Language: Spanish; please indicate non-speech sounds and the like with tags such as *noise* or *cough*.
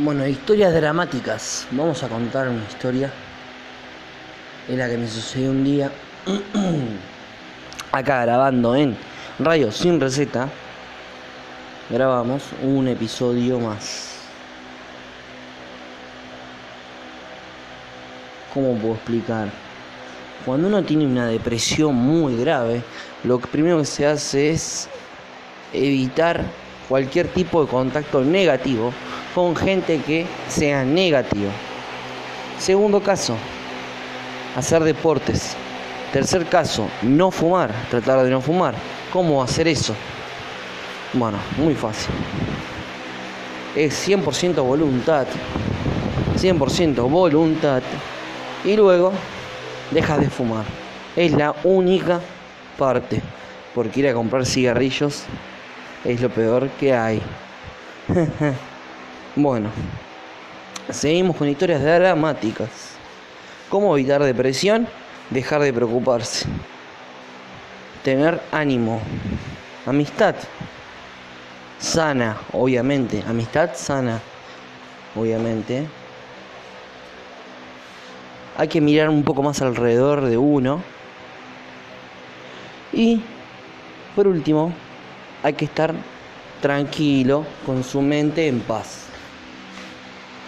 Bueno, historias dramáticas. Vamos a contar una historia. En la que me sucedió un día. *clears throat* Acá grabando en Radio Sin Receta. Grabamos un episodio más. ¿Cómo puedo explicar? Cuando uno tiene una depresión muy grave, lo primero que se hace es evitar cualquier tipo de contacto negativo con gente que sea negativa. Segundo caso, hacer deportes. Tercer caso, no fumar, tratar de no fumar. ¿Cómo hacer eso? Bueno, muy fácil. Es 100% voluntad. 100% voluntad. Y luego dejas de fumar. Es la única parte. Porque ir a comprar cigarrillos es lo peor que hay. *laughs* bueno, seguimos con historias dramáticas. ¿Cómo evitar depresión? Dejar de preocuparse. Tener ánimo. Amistad sana, obviamente. Amistad sana, obviamente. Hay que mirar un poco más alrededor de uno. Y, por último, hay que estar tranquilo, con su mente en paz.